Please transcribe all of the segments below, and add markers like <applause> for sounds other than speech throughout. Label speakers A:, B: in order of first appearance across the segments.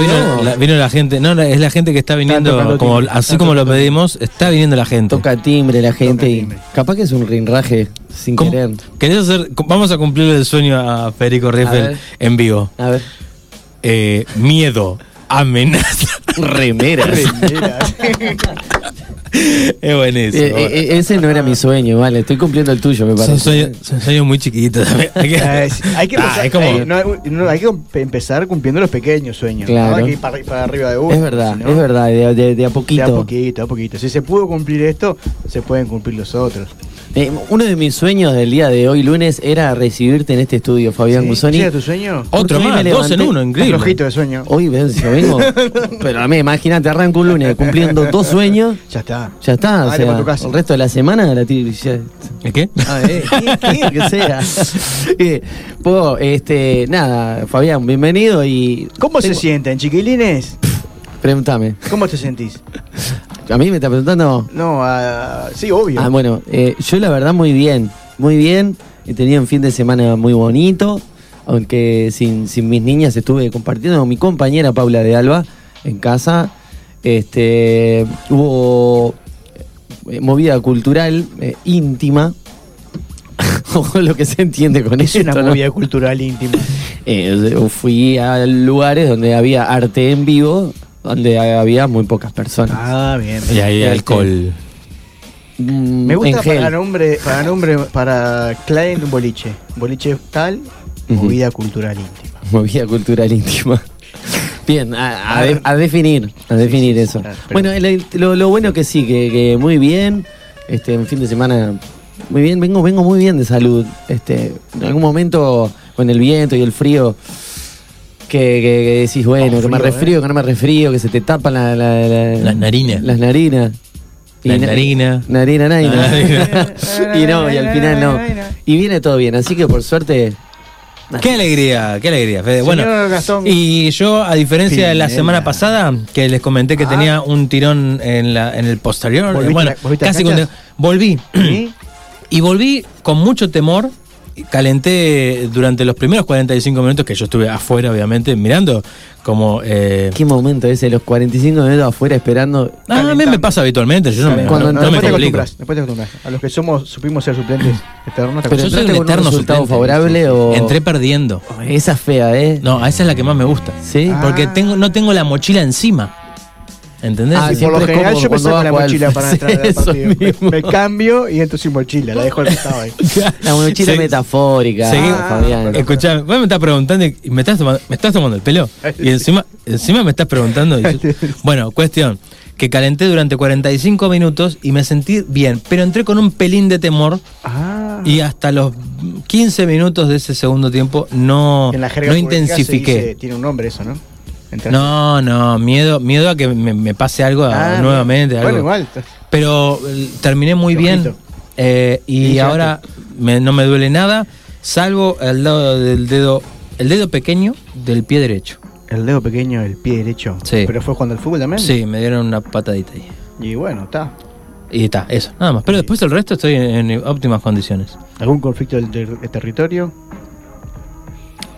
A: Vino la, vino la gente, no, es la gente que está viniendo, como,
B: timbre,
A: así como lo pedimos, está viniendo la gente.
B: Toca timbre la gente y
C: timbre.
B: capaz que es un rinraje sin
A: ¿Cómo?
B: querer.
A: ¿Querés hacer, vamos a cumplir el sueño a Federico Rieffel en vivo.
B: A ver.
A: Eh, miedo, amenaza.
B: Remeras. <laughs>
A: es buenísimo.
B: Eh, eh, ese no era mi sueño, vale. Estoy cumpliendo el tuyo, me
A: son,
B: parece.
A: sueños, son sueños muy chiquitos. <laughs> Hay que-
C: es- hay que
A: Ah,
C: empezar,
A: es como-
C: hay, no, no, hay que empezar cumpliendo los pequeños sueños.
B: Claro.
C: No hay que ir para, para arriba de uno.
B: Es verdad, es verdad, de, de- de a
C: De
B: poquito.
C: a poquito, a poquito. Si se pudo cumplir esto, se pueden cumplir los otros.
B: Eh, uno de mis sueños del día de hoy, lunes, era recibirte en este estudio, Fabián
C: ¿Sí?
B: Musoni.
C: ¿Sí era tu sueño?
A: Otro más,
B: me
A: dos en uno, increíble.
C: flojito de sueño.
B: Hoy ves, yo vengo. <laughs> Pero a mí, imagínate, arranco un lunes cumpliendo dos sueños.
C: Ya está.
B: Ya está, o sea,
C: pa' tu casa.
B: el resto de la semana la ya.
A: ¿Es qué?
B: Ah, eh, ¿qué- qué? que sea. <laughs> Eh, po, este, nada, Fabián, bienvenido y.
C: ¿Cómo se sienten, chiquilines? <laughs>
B: Pregúntame.
C: ¿Cómo te sentís?
B: ¿A mí me está preguntando?
C: No, ah, sí, obvio.
B: Ah, bueno, eh, yo la verdad muy bien, muy bien. He tenido un fin de semana muy bonito, aunque sin, sin mis niñas estuve compartiendo con mi compañera Paula de Alba en casa. Este, hubo eh, movida cultural eh, íntima, <laughs> o lo que se entiende con
C: es
B: eso.
C: una movida cultural íntima. <laughs>
B: Eh, fui a lugares donde había arte en vivo, donde había muy pocas personas.
C: Ah, bien.
A: Y ahí
B: Este,
A: alcohol.
B: Mm,
C: Me gusta para nombre, para nombre, para client un boliche. Boliche tal, movida cultural íntima.
B: Movida cultural íntima. <laughs> Bien, a, a de- a definir, a definir
C: sí,
B: eso.
C: claro, pero-
B: Bueno, el- lo, lo bueno que sí, que, que muy bien, este, en fin de semana, muy bien, vengo, vengo muy bien de salud. Este, en algún momento, con el viento y el frío, que, que- que decís, bueno,
C: Oh,
B: que me
C: frío,
B: resfrío, que no me resfrío, que se te tapan la- la- la-
A: Las narinas.
B: Las narinas.
A: La narina.
B: Narina, <laughs> y no, y al final no. Y viene todo bien, así que por suerte.
A: Qué alegría, qué alegría, Fede. Bueno, y yo, a diferencia de la semana pasada, que les comenté que
C: Ah.
A: tenía un tirón en, la, en el posterior,
C: ¿Volviste
A: bueno, casi con- volví. <clears throat> Y volví con mucho temor. Calenté durante los primeros 45 minutos que yo estuve afuera, obviamente, mirando como... Eh,
B: ¿Qué momento ese? Los 45 minutos afuera esperando.
A: ah, a mí me pasa habitualmente, yo no me,
B: Cuando
A: no,
B: no-
A: no me
C: después te
A: complico.
C: acostumbras, después te acostumbras. A los que somos, supimos ser suplentes <laughs> eternos, te
B: Pero
A: Yo soy un eterno
B: resultado
A: suplente.
B: favorable o.
A: Entré perdiendo.
B: Esa es fea, ¿eh?
A: No, esa es la que más me gusta.
B: ¿Sí?
C: Ah.
A: Porque tengo, no tengo la mochila encima. ¿Entendés?
B: Ah,
C: por lo general
B: cómodo
C: yo me saco la mochila para <laughs> entrar al partido. Me, cambio y entro sin mochila, la dejo al costado ahí. <laughs>
B: La mochila metafórica,
A: Seguí-
B: Fabián.
A: Escuchame, vos me estás preguntando y me estás tomando, me estás tomando el pelo. Y encima, encima me estás preguntando. y yo- <laughs> bueno, cuestión. Que calenté durante 45 minutos y me sentí bien, pero entré con un pelín de temor
C: Ah.
A: y hasta los 15 minutos de ese segundo tiempo no,
C: en la jerga
A: no
C: dice- tiene un nombre eso, ¿no? Entraste-
A: No, no, miedo, miedo a que me, me pase algo
C: Ah,
A: nuevamente.
C: Bueno,
A: algo.
C: igual.
A: Pero eh, terminé muy bien eh, y ahora me- no me duele nada, salvo el lado del dedo, el dedo pequeño del pie derecho.
C: El dedo pequeño del pie derecho.
A: Sí.
C: Pero fue jugando al fútbol también.
A: Sí, me dieron una patadita ahí.
C: Y bueno, está.
A: Y está, eso, nada más. Pero después el resto estoy en, en óptimas condiciones.
C: ¿Algún conflicto del, ter- del territorio?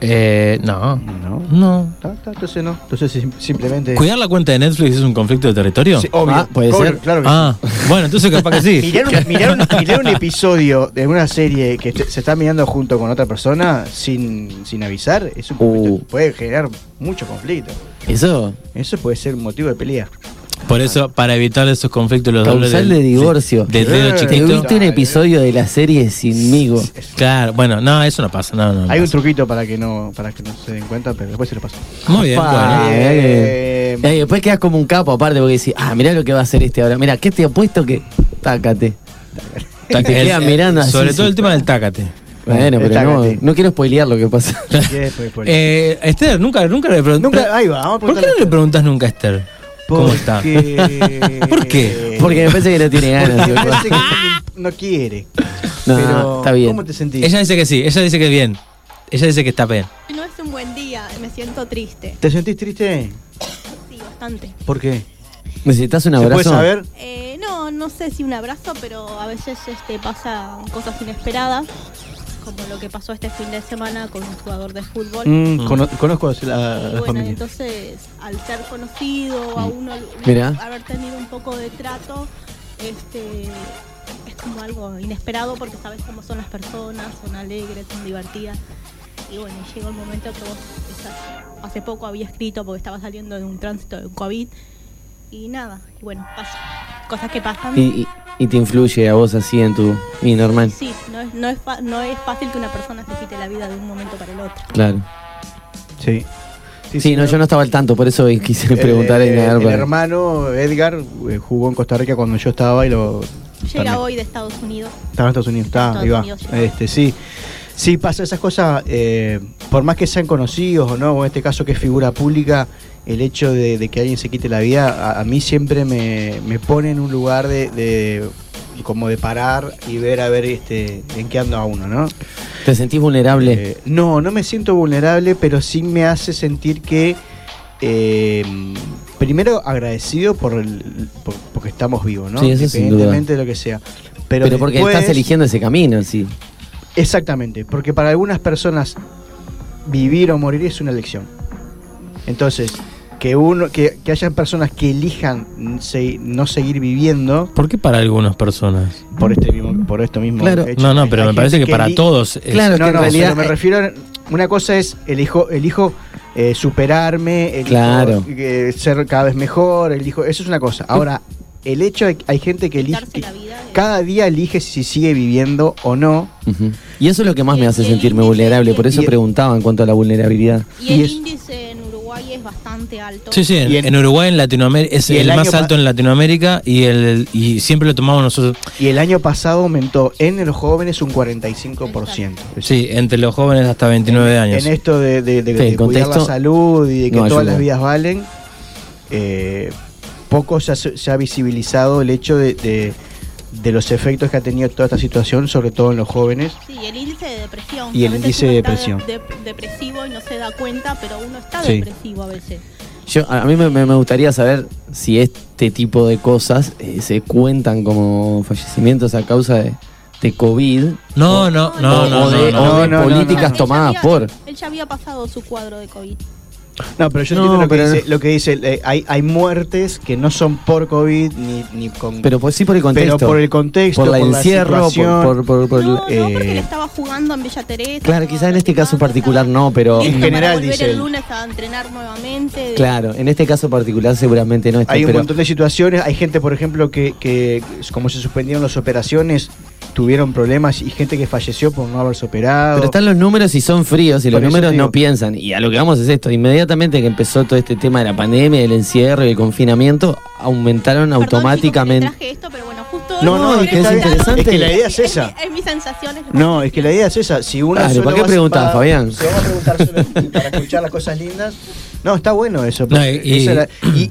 A: Eh, no.
C: No.
A: No.
C: Ta, Entonces no. Entonces sim- simplemente.
A: ¿Cuidar la cuenta de Netflix es un conflicto de territorio?
C: Sí, obvio.
B: Ah, puede
C: Obvio,
B: ser.
C: Claro que
A: Ah, bueno, entonces capaz que
C: sí.
A: sí. <laughs>
C: Mirar un, mirar un- mirar un episodio de una serie que te- se está mirando junto con otra persona sin, sin avisar es un conflicto.
B: Uh.
C: Puede generar mucho conflicto.
B: Eso,
C: Eso puede ser un motivo de pelea.
A: Por eso, para evitar esos conflictos, los dobles
B: causal
A: del-
B: de divorcio.
A: De, dedo
C: Eh,
B: ¿Te viste un episodio de la serie Sinmigo?
A: Claro, bueno, no, eso no pasa. No, no, no
C: Hay un truquito para que no para que no se den cuenta, pero después se lo paso.
A: Muy bien, bueno.
C: Eh,
B: Eh, después quedas como un capo aparte porque decís, ah, mirá lo que va a hacer este ahora. Mirá, ¿qué te apuesto que? Tácate. Te
A: El-
B: quedan
A: el-
B: mirando así.
A: Sobre todo el tema del tácate.
B: Bueno, pero no,
C: Tácate.
B: no quiero spoilear lo que pasa. <laughs>
A: Eh, Esther, nunca, nunca le preguntas.
C: Nunca, ahí va, vamos a
A: ¿Por qué no le preguntas nunca a Esther? ¿Cómo está?
C: Porque- <laughs>
A: ¿Por qué?
B: Porque me parece que no tiene ganas.
C: Me parece que no, quiere. <laughs>
B: No,
C: Pero,
B: está bien.
C: ¿Cómo te sentís?
A: Ella dice que sí, ella dice que bien. Ella dice que está bien.
D: No es un buen día, me siento triste.
C: ¿Te sentís triste?
D: Sí, bastante.
C: ¿Por qué?
B: ¿Necesitas un
C: ¿Se puede
B: abrazo?
C: saber?
D: Eh, no, no sé si un abrazo, pero a veces este, pasan cosas inesperadas, como lo que pasó este fin de semana con un jugador de fútbol.
C: Mm, cono- conozco a la,
D: Y bueno,
C: familia.
D: entonces, al ser conocido, a uno
B: Mirá.
D: haber tenido un poco de trato, este es como algo inesperado porque sabes cómo son las personas, son alegres, son divertidas. Y bueno, llegó el momento que vos, quizás, hace poco había escrito porque estaba saliendo de un tránsito de COVID. Y nada, y bueno, pasa. Cosas que pasan.
B: Y, y- y te influye a vos así en tu... Y normal,
D: Sí, no es, no, es fa- no es fácil que una persona se quite la vida de un momento para el otro.
B: claro.
C: Sí.
B: Sí, no, yo no estaba al tanto, por eso quise
C: Eh,
B: preguntar
C: eh,
B: negar
C: el
B: para-
C: hermano Edgar eh, jugó en Costa Rica cuando yo estaba y lo
D: Llega
C: también.
D: hoy de Estados Unidos.
C: estaba en Estados Unidos, está,
D: Estados
C: ahí va.
D: Unidos, llegó.
C: Este, sí. Sí, pasa esas cosas, eh, por más que sean conocidos o no, o en este caso que es figura pública, el hecho de, de que alguien se quite la vida, a, a mí siempre me, me pone en un lugar de, de- como de parar y ver a ver este en qué anda uno, ¿no?
B: ¿Te sentís vulnerable?
C: Eh, no, no me siento vulnerable, pero sí me hace sentir que eh, primero agradecido por, el, por- porque estamos vivos, ¿no?
B: Sí, eso
C: Independientemente de lo que sea. Pero,
B: pero, porque
C: después-
B: estás eligiendo ese camino, sí.
C: Exactamente, porque para algunas personas vivir o morir es una elección. Entonces, que uno, que, que hayan personas que elijan se- no seguir viviendo
A: ¿Por qué para algunas personas?
C: por este mismo, por esto mismo.
B: Claro.
C: hecho.
A: No, no, pero
C: hay
A: me parece que para
C: eli-
A: todos es-
B: Claro.
C: no,
B: que en
C: no,
B: realidad-
C: pero me refiero a, una cosa es elijo, elijo eh, superarme, elijo
B: Claro.
C: eh, ser cada vez mejor, elijo, eso es una cosa. Ahora, el hecho de que hay gente que elige,
D: Quitarse la vida. de-
C: cada día elige si sigue viviendo o no.
B: Y eso es lo que más me hace sentirme
D: índice
B: vulnerable, por eso preguntaba en cuanto a la vulnerabilidad.
D: Y el índice en Uruguay es bastante alto.
A: Sí, sí, en, Uruguay, en Latinoamérica, es
C: el
A: el, más alto en Latinoamérica y el y siempre lo tomamos nosotros.
C: Y el año pasado aumentó en los jóvenes un 45%.
A: Sí, entre los jóvenes hasta 29 años.
C: En esto de, de- de-
B: Sí, el
C: de cuidar la salud y de que
B: no
C: todas
B: ayuda.
C: las vidas valen, eh, poco se ha, se ha visibilizado el hecho de, de- de los efectos que ha tenido toda esta situación, sobre todo en los jóvenes.
D: Sí, el índice de depresión.
C: Y el índice de depresión.
D: de- depresivo y no se da cuenta, pero uno está
C: Sí.
D: depresivo a veces.
B: Yo, a mí me, gustaría saber si este tipo de cosas eh, se cuentan como fallecimientos a causa de, de COVID
A: No, no, no,
B: o,
A: no,
B: o de,
A: no,
B: o
A: no.
B: de
C: no, no,
B: políticas
D: Él
B: tomadas
D: había-
B: por...
D: Él ya había pasado su cuadro de COVID.
C: No, pero yo
B: No,
C: entiendo lo que dice, lo que dice eh, hay, hay muertes que no son por COVID ni, ni con...
B: Pero pues sí por el contexto.
C: pero por el contexto,
B: por la
C: por
B: encierro, por,
C: situación.
B: por, por-
D: no, no, porque
C: eh,
D: él estaba jugando en Villa Teresa.
B: Claro,
D: estaba
B: quizá en este caso particular
D: estaba
B: no, pero...
C: En general,
D: para
C: dice
D: el lunes a entrenar nuevamente.
B: Claro, en este caso particular seguramente no está,
C: Hay un
B: pero
C: montón de situaciones, hay gente, por ejemplo, que, que como se suspendieron las operaciones, tuvieron problemas y gente que falleció por no haberse operado.
B: Pero están los números y son fríos y los
C: Por
B: números
C: digo.
B: no piensan. Y a lo que vamos es esto, inmediatamente que empezó todo este tema de la pandemia, del encierro y el confinamiento, aumentaron
D: Perdón,
B: automáticamente.
D: chicos, que le traje esto, pero bueno, justo
C: No, no,
B: No,
C: es que,
B: es interesante.
C: Es que la idea es esa.
D: Es, mi- es mi sensación. es-
C: No, es que la idea es esa. Si uno
B: ¿para qué preguntás,
C: para-
B: Fabián?
C: Se va a preguntar solo para escuchar las cosas lindas. No, está bueno eso.
A: No,
C: esa y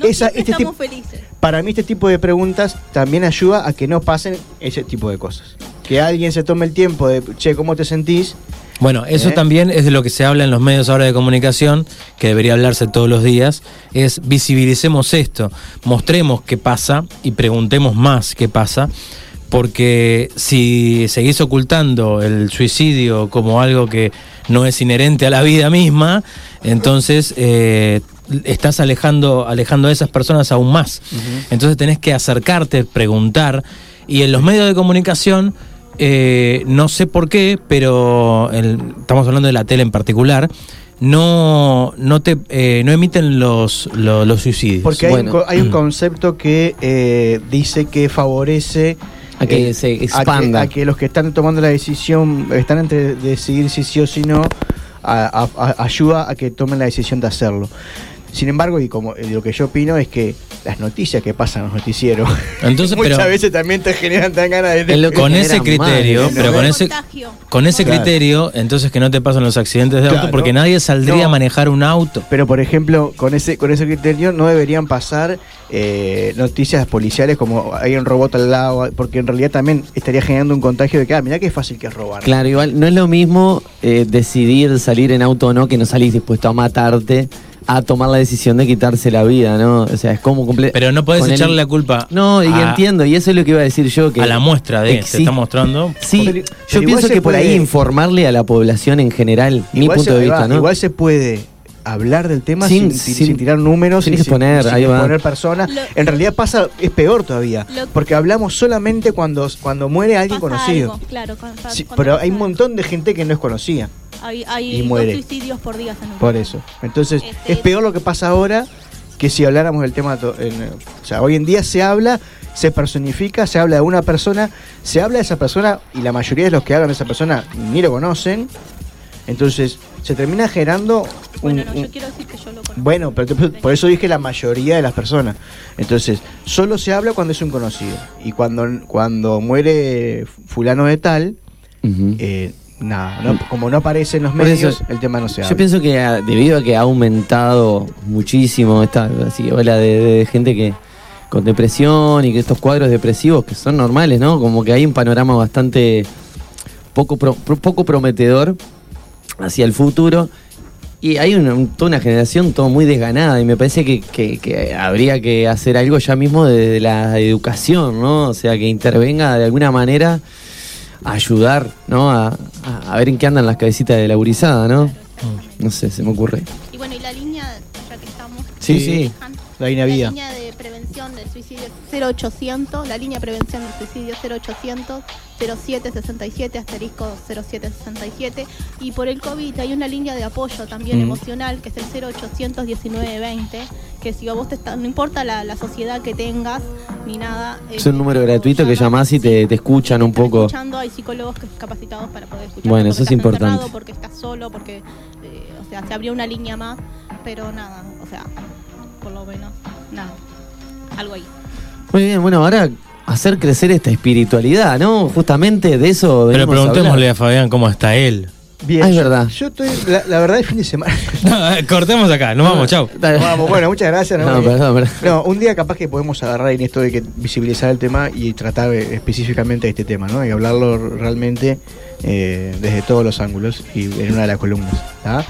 D: No
C: esa- este
D: estamos
C: tipo,
D: felices.
C: para mí este tipo de preguntas también ayuda a que no pasen ese tipo de cosas. Que alguien se tome el tiempo de, che, ¿cómo te sentís?
A: Bueno, eso
C: ¿Eh?
A: también es de lo que se habla en los medios ahora de comunicación, que debería hablarse todos los días, es visibilicemos esto, mostremos qué pasa y preguntemos más qué pasa, porque si seguís ocultando el suicidio como algo que no es inherente a la vida misma, entonces eh, estás alejando, alejando a esas personas aún más. Entonces tenés que acercarte, preguntar, y en los medios de comunicación, eh, no sé por qué, pero el- estamos hablando de la tele en particular, no, no, te, eh, no emiten los, los, los suicidios.
C: Porque hay,
B: Bueno.
C: un, co- hay un <clears throat> concepto que eh, dice que favorece
B: A que
C: eh,
B: se
C: a que-
B: expanda.
C: A que, los que están tomando la decisión, están entre decidir si sí o si no, a- a- a- ayuda a que tomen la decisión de hacerlo. Sin embargo, y como eh, lo que yo opino es que las noticias que pasan en los noticieros <laughs>
A: Entonces, <laughs>
C: muchas
A: pero-
C: veces también te generan tan ganas de...
B: Que
A: con ese criterio, pero con
D: El
A: ese,
D: contagio.
A: con ese
C: Claro.
A: criterio, entonces que no te pasan los accidentes de auto, porque nadie saldría
C: No.
A: a manejar un auto.
C: Pero por ejemplo, con ese con ese criterio no deberían pasar eh, noticias policiales como hay un robot al lado, porque en realidad también estaría generando un contagio de que, ah, mirá qué fácil que es robar.
B: Claro, igual no es lo mismo eh, decidir salir en auto o no que no salís dispuesto a matarte a tomar la decisión de quitarse la vida, ¿no? O sea, es como completo.
A: Pero no podés echarle la culpa
B: No, y
A: a-
B: entiendo, y eso es lo que iba a decir yo. Que
A: a la muestra de, se
B: existe-
A: está mostrando.
B: Sí,
C: Pero-
B: yo
C: pero
B: pienso
C: se
B: que por ahí informarle a la población en general, mi punto
C: se,
B: de vista,
C: va,
B: ¿no?
C: igual se puede hablar del tema sin,
B: Sin-
C: sin-
B: sin-
C: sin tirar números,
B: sin exponer,
C: sin
B: ahí va.
C: exponer personas.
D: Lo-
C: en realidad pasa, es peor todavía,
D: Lo-
C: porque hablamos solamente cuando, cuando muere alguien
D: Pasa
C: conocido.
D: algo, claro, cuando-
C: Sí,
D: cuando
C: pero hay un montón de gente que no es conocida.
D: Hay, hay
C: y
D: dos
C: muere.
D: suicidios por día en
C: Por eso. Entonces,
D: Este-
C: es peor lo que pasa ahora que si habláramos del tema. en- o sea, hoy en día se habla, se personifica, se habla de una persona, se habla de esa persona y la mayoría de los que hablan de esa persona ni lo conocen. Entonces, se termina generando un.
D: Bueno, no,
C: un-
D: yo quiero decir que yo lo conozco.
C: bueno, pero te- por eso dije la mayoría de las personas. Entonces, solo se habla cuando es un conocido. Y cuando, cuando muere fulano de tal, eh, nada, no- como no aparece en los
B: eso,
C: medios, el tema no se habla.
B: Yo pienso que ah, debido a que ha aumentado muchísimo esta así, ola de, de gente que con depresión y que estos cuadros depresivos que son normales, ¿no? Como que hay un panorama bastante poco, pro- poco prometedor hacia el futuro. Y hay una, un- toda una generación todo muy desganada y me parece que, que- que habría que hacer algo ya mismo desde la educación, ¿no? O sea, que intervenga de alguna manera a ayudar, ¿no? A, a- a ver en qué andan las cabecitas de la gurizada, ¿no? No sé, se me ocurre.
D: Y bueno, y la línea, ya que estamos.
B: Sí,
C: Sí.
B: sí.
C: La línea vida.
D: Prevención del suicidio es 0800, la línea de prevención del suicidio 0800 0767 asterisco 0767 y por el COVID hay una línea de apoyo también
B: Mm.
D: emocional que es el 0800 1920 que si a vos te está, no importa la, la sociedad que tengas ni nada
B: Es un
D: eh,
B: número gratuito que llamás y te, te escuchan un poco.
D: escuchando, hay psicólogos capacitados para poder escuchar.
B: Bueno, eso es importante.
D: Porque estás solo, porque, eh, o sea, se abrió una línea más, pero nada, o sea, por lo menos, nada, algo ahí.
B: Muy bien, bueno, ahora hacer crecer esta espiritualidad, ¿no? Justamente de eso
A: Pero
B: venimos a
A: preguntémosle a Fabián cómo está él.
C: Bien,
B: Ah, es
C: yo-
B: verdad.
C: Yo estoy, la, la verdad, el fin de semana. <laughs>
A: No, eh, cortemos acá, nos vamos, chau.
B: Dale.
C: Vamos, bueno, muchas gracias.
B: No, perdón, perdón.
C: No, un día capaz que podemos agarrar en esto de que visibilizar el tema y tratar específicamente este tema, ¿no? Y hablarlo realmente eh, desde todos los ángulos y en una de las columnas. ¿tá?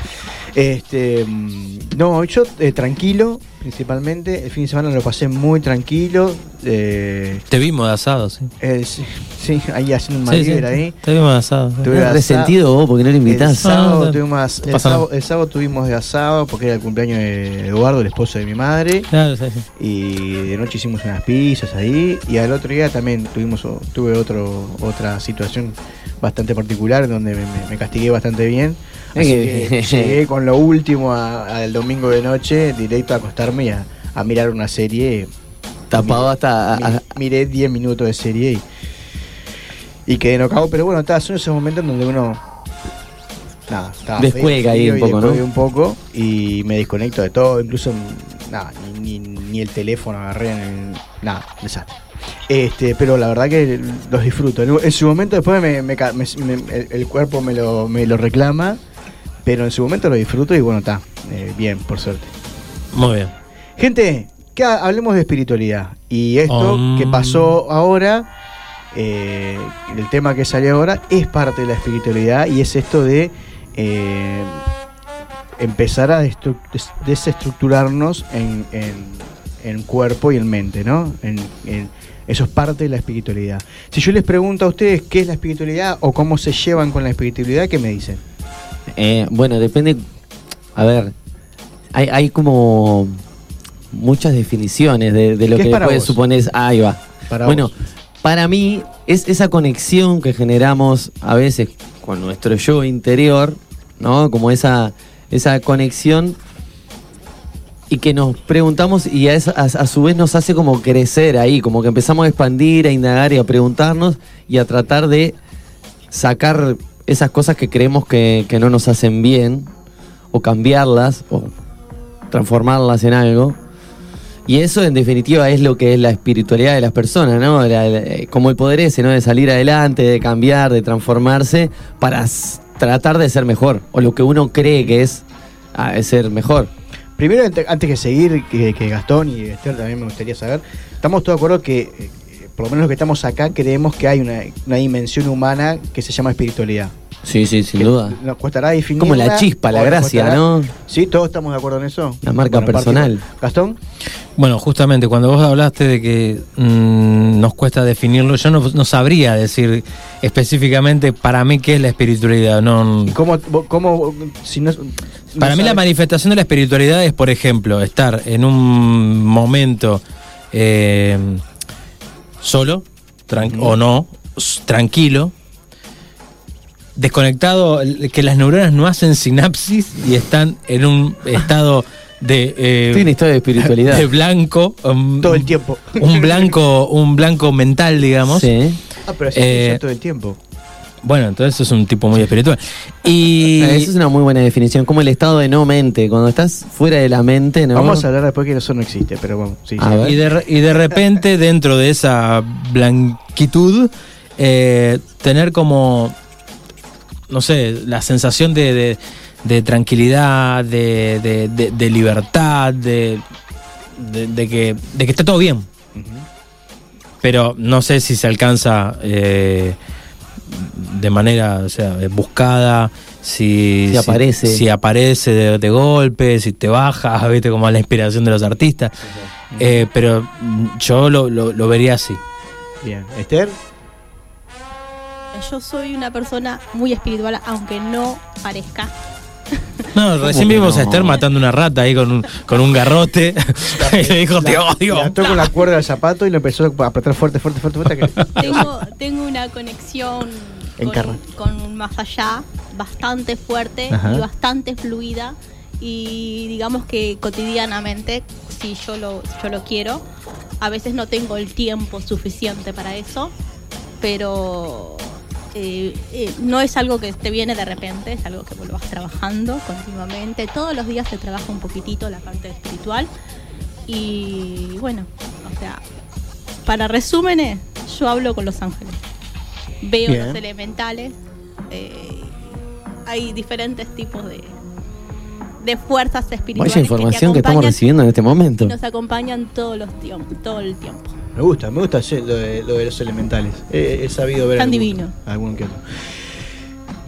C: Este, mm, no, yo eh, tranquilo, principalmente. El fin de semana lo pasé muy tranquilo. eh,
A: Te vimos de asado, sí.
C: eh, sí, sí, ahí haciendo un
A: Sí, sí,
C: MacGyver ahí.
A: Te vimos de asado.
C: Tuve asado.
B: resentido vos porque no lo
C: El
B: invitás.
C: sábado,
A: Ah, no.
C: tuvimos, el, sábado,
A: nada.
C: el sábado tuvimos de asado porque era el cumpleaños de Eduardo, el esposo de mi madre.
A: Claro, sí, sí.
C: Y de noche hicimos unas pizzas ahí. Y al otro día también tuvimos tuve otro otra situación bastante particular donde me, me- me castigué bastante bien. Así que <laughs> llegué con lo último al domingo de noche, directo a acostarme y a, a mirar una serie.
B: Tapado hasta.
C: Mi-
B: a- a-
C: miré 10 minutos de serie y, y quedé enojado. Pero bueno, estaba son esos momentos en donde uno. Nada, estaba
B: Descuelga ahí un poco, ¿no?
C: un poco y me desconecto de todo, incluso nada, ni, ni- ni el teléfono agarré, ni- nada, desastre. Este, pero la verdad que los disfruto. En, en su momento después me, me- me- el, el cuerpo me lo, me lo reclama, pero en su momento lo disfruto y bueno, está, eh, bien, por suerte.
A: Muy bien.
C: Gente, que ha- hablemos de espiritualidad. Y esto
A: Um.
C: que pasó ahora, eh, el tema que salió ahora, es parte de la espiritualidad y es esto de eh, empezar a des- desestructurarnos en, en- en cuerpo y en mente, ¿no? En- eso es parte de la espiritualidad. Si yo les pregunto a ustedes qué es la espiritualidad o cómo se llevan con la espiritualidad, ¿qué me dicen?
B: Eh, bueno, depende. A ver, hay, hay como muchas definiciones de, de lo
C: ¿Qué es
B: que
C: para
B: puedes
C: vos?
B: suponer. Ahí va.
C: Para
B: bueno,
C: vos.
B: para mí es esa conexión que generamos a veces con nuestro yo interior, ¿no? Como esa, esa conexión y que nos preguntamos y a, esa- a- a su vez nos hace como crecer ahí, como que empezamos a expandir, a indagar y a preguntarnos y a tratar de sacar esas cosas que creemos que, que no nos hacen bien o cambiarlas o transformarlas en algo. Y eso en definitiva es lo que es la espiritualidad de las personas, ¿no? Eh, como el poder ese, ¿no? De salir adelante, de cambiar, de transformarse para tratar de ser mejor. O lo que uno cree que es, ah, ser mejor.
C: Primero, ante- antes que seguir, que, que Gastón y Esther también me gustaría saber, estamos todos de acuerdo que, eh, por lo menos los que estamos acá, creemos que hay una, una dimensión humana que se llama espiritualidad.
B: Sí, sí, sin
C: Que
B: duda.
C: Nos costará definir.
B: Como la chispa, la gracia, ¿no?
C: Sí, todos estamos de acuerdo en eso.
B: La marca personal.
C: Gastón,
A: Bueno, justamente cuando vos hablaste de que mm, nos cuesta definirlo, yo no, no sabría decir específicamente para mí qué es la espiritualidad. No,
C: ¿y ¿cómo, cómo si no,
A: para
C: no
A: mí la manifestación de la espiritualidad es, por ejemplo, estar en un momento eh, solo tran- o no, tranquilo, desconectado, que las neuronas no hacen sinapsis y están en un estado de... eh,
B: en historia de espiritualidad.
A: de blanco, um,
C: todo el tiempo.
A: un blanco, un blanco mental, digamos.
B: Sí.
C: Ah, pero así
A: Eh,
C: todo el tiempo.
A: Bueno, entonces es un tipo muy espiritual. Y
B: Esa es una muy buena definición, como el estado de no mente. Cuando estás fuera de la mente, ¿no?
C: Vamos a hablar después que eso no existe, pero bueno, sí.
B: A
C: sí.
B: ver.
A: y de, re- y de repente, <laughs> dentro de esa blanquitud, eh, tener como, no sé, la sensación de, de- de tranquilidad, de, de- de- de libertad, de, de- de que, de que está todo bien. Pero no sé si se alcanza eh, de manera o sea, buscada, si,
B: Si aparece.
A: si aparece de, de golpe, si te baja, <laughs> viste como la inspiración de los artistas. Eh, pero yo lo, lo- lo vería así.
C: Bien. Esther,
D: Yo soy una persona muy espiritual, aunque no parezca.
A: No, recién vimos a? Esther matando una rata ahí con un, con un garrote. <laughs> y le dijo, te odio.
C: le ató con la cuerda del zapato y lo empezó a apretar fuerte, fuerte, fuerte, fuerte. que-
D: Tengo, tengo una conexión
C: Encarna.
D: con, con un más allá bastante fuerte
C: Ajá.
D: y bastante fluida. Y digamos que cotidianamente, si yo lo, yo lo quiero, a veces no tengo el tiempo suficiente para eso, pero eh, eh, no es algo que te viene de repente, es algo que vos lo vas trabajando continuamente. Todos los días se trabaja un poquitito la parte espiritual. Y bueno, o sea, para resúmenes, yo hablo con los ángeles. Veo
C: Bien.
D: los elementales. eh, hay diferentes tipos de, de fuerzas espirituales.
B: Vaya información que,
D: te
B: estamos recibiendo en este momento.
D: y nos acompañan todos los todo el tiempo.
C: Me gusta, me gusta lo de, lo de los elementales. He, he sabido ver.
D: Tan
C: algún-
D: divino.
C: algún que otro.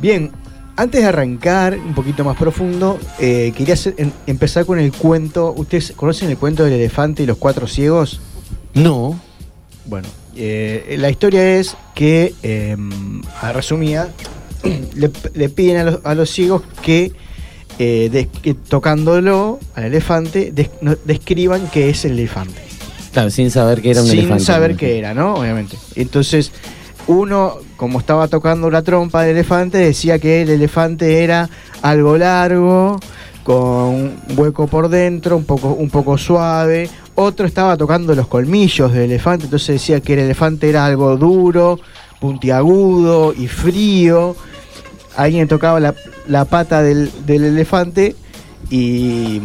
C: Bien, antes de arrancar un poquito más profundo, eh, quería hacer- em- empezar con el cuento. ¿Ustedes conocen el cuento del elefante y los cuatro ciegos?
B: No.
C: Bueno, eh, la historia es que, eh, a resumida, <clears throat> le, le piden a los, a los ciegos que, eh, des- que tocándolo al elefante, des- no- describan qué es el elefante.
B: Claro, sin saber que era un
C: sin
B: elefante.
C: saber qué era, ¿no? Obviamente. Entonces, uno, como estaba tocando la trompa del elefante, decía que el elefante era algo largo, con un hueco por dentro, un poco, un poco suave. Otro estaba tocando los colmillos del elefante, entonces decía que el elefante era algo duro, puntiagudo y frío. Alguien tocaba la, la pata del, del elefante y... <laughs>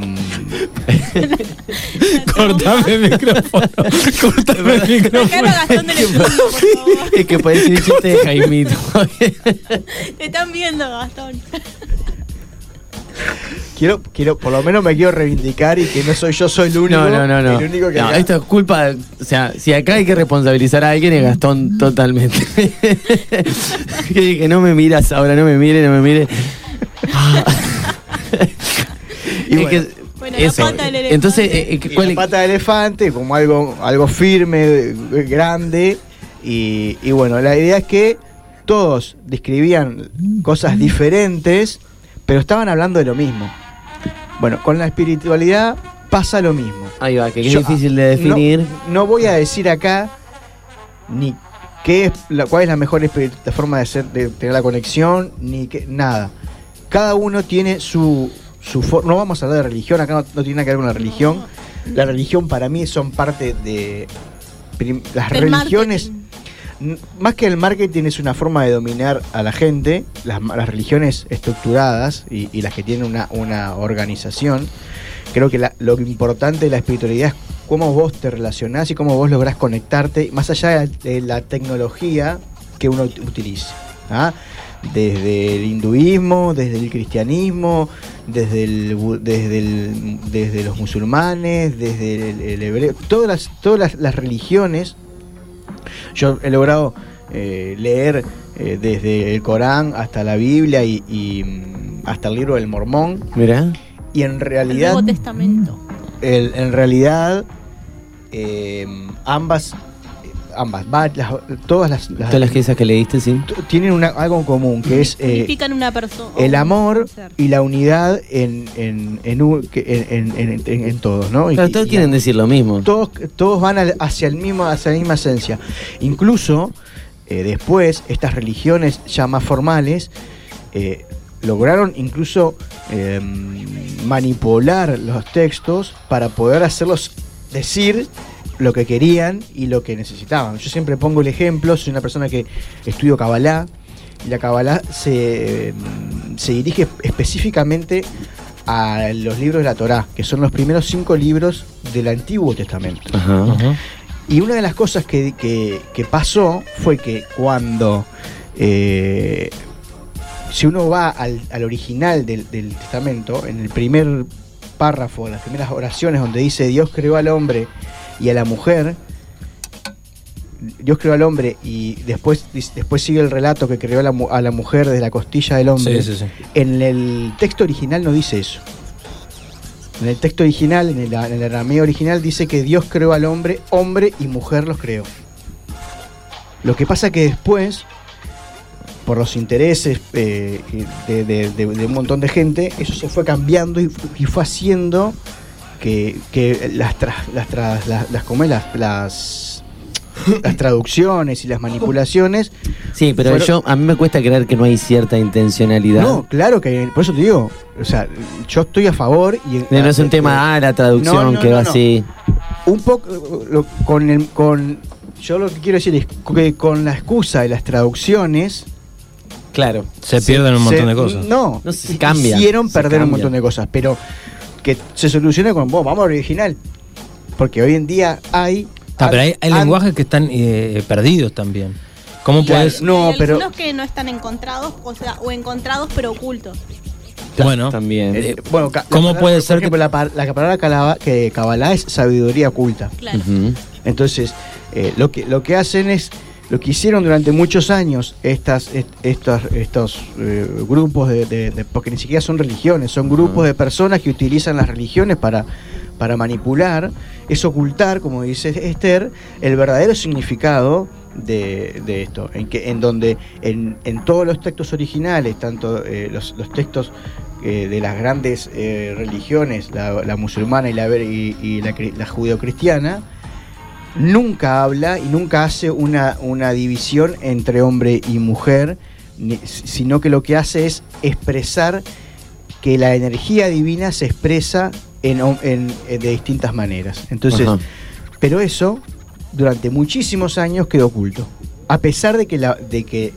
A: Cortame el micrófono. Cortame el micrófono.
D: Gastón del estudio, por favor.
B: Es que parece un chiste de Jaimito.
D: Te están viendo, Gastón.
C: Quiero, quiero, por lo menos me quiero reivindicar y que no soy yo, soy el único.
B: No, no, no, no.
C: El único que
B: No,
C: acá-
B: esto es culpa. O sea, si acá hay que responsabilizar a alguien, es Gastón totalmente. <laughs> que dije, no me miras ahora, no me mire, no me mire. <laughs>
C: Y
B: Es
C: bueno,
B: que-
D: Bueno, la pata del elefante.
B: Entonces, eh, eh,
C: y
B: ¿cuál
C: la pata de elefante como algo, algo firme, grande. Y, y bueno, la idea es que todos describían cosas diferentes, pero estaban hablando de lo mismo. Bueno, con la espiritualidad pasa lo mismo.
B: Ahí va, que es
C: Yo-
B: difícil de definir.
C: No, no voy a decir acá ni qué es la, cuál es la mejor forma de tener la conexión, ni qué, nada. Cada uno tiene su, su No vamos a hablar de religión, acá no, no tiene nada que ver con la religión. La religión para mí son parte de. las religiones.
D: marketing.
C: Más que el marketing es una forma de dominar a la gente, las, las religiones estructuradas y, y las que tienen una, una organización, creo que la- lo importante de la espiritualidad es cómo vos te relacionás y cómo vos lográs conectarte, más allá de, de la tecnología que uno ut- utilice. ¿ah? Desde el hinduismo, desde el cristianismo, desde, el, desde, el- desde los musulmanes, desde el, el hebreo, todas las, todas las- las religiones yo he logrado eh, leer eh, desde el Corán hasta la Biblia y, y, mm, hasta el libro del Mormón.
B: Mirá.
C: Y en
D: El
C: realidad,
D: Nuevo Testamento.
C: el- en realidad, eh, ambas, ambas, va- las- todas las, las-
B: Todas las que esas que leíste, sí.
C: tienen una- algo en común, que es eh,
D: Significan una persona.
C: el amor
D: un ser.
C: y la unidad en, en, en, un- que- en- en- en- en todos, ¿no? Y
B: todos quieren decir lo mismo.
C: todos, todos van al- hacia, el mismo, hacia la misma esencia. Incluso eh, después, estas religiones ya más formales eh, lograron incluso eh, manipular los textos para poder hacerlos decir lo que querían y lo que necesitaban. Yo siempre pongo el ejemplo, soy una persona que estudio Kabbalah y la Kabbalah se, mm, se dirige específicamente a los libros de la Torá, que son los primeros cinco libros del Antiguo Testamento.
B: Ajá.
C: Y una de las cosas que, que- que pasó fue que cuando, eh, si uno va al, al original del, del testamento, en el primer párrafo, en las primeras oraciones donde dice Dios creó al hombre y a la mujer, Dios creó al hombre y después, después sigue el relato que creó a la, mu- a la mujer desde la costilla del hombre.
A: Sí, sí, sí.
C: En el texto original no dice eso. En el texto original, en el, en el arameo original, dice que Dios creó al hombre, hombre y mujer los creó. Lo que pasa que después, por los intereses eh, de, de- de- de un montón de gente, eso se fue cambiando y, y fue haciendo que, que las, tra- las, tra- las, las, ¿cómo es? las, las, las traducciones y las manipulaciones
B: Sí, pero
C: Fueron-
B: yo a mí me cuesta creer que no hay cierta intencionalidad.
C: No, claro que por eso te digo, o sea, yo estoy a favor y
B: No es un tema, ah, la traducción
C: No, no,
B: quedó
C: no, no.
B: así.
C: un poco lo- con el con yo lo que quiero decir es que con la excusa de las traducciones
B: Claro.
A: Se pierden un montón
C: se-
A: de cosas.
C: No,
B: No, se cambia,
C: hicieron perder un montón de cosas, pero que se soluciona con "Bueno, vamos al original. Porque hoy en día hay
A: Ah, pero hay, lenguajes que están eh, perdidos también. ¿Cómo puedes.?
C: no,
D: Hay
C: pero
D: que no están encontrados, o sea, o encontrados pero ocultos.
A: Bueno,
B: También.
C: eh, bueno, ca- la
A: ¿Cómo
C: palabra-
A: puede
C: por
A: ser que-
C: la, la palabra calaba- que Kabbalah es sabiduría oculta.
D: Claro.
C: Entonces, eh, lo, que, lo que hacen es, lo que hicieron durante muchos años estas, est- estas, estos eh, grupos, de, de- de- porque ni siquiera son religiones, son grupos de personas que utilizan las religiones para, para manipular, es ocultar, como dice Esther, el verdadero significado de, de esto, en, que, en donde en, en todos los textos originales, tanto eh, los, los textos eh, de las grandes eh, religiones, la, la musulmana y la, y, y la, la judeocristiana, nunca habla y nunca hace una, una división entre hombre y mujer, ni- sino que lo que hace es expresar que la energía divina se expresa en, en- en- de distintas maneras. Entonces,
B: Ajá.
C: pero eso durante muchísimos años quedó oculto. A pesar de que, la, de que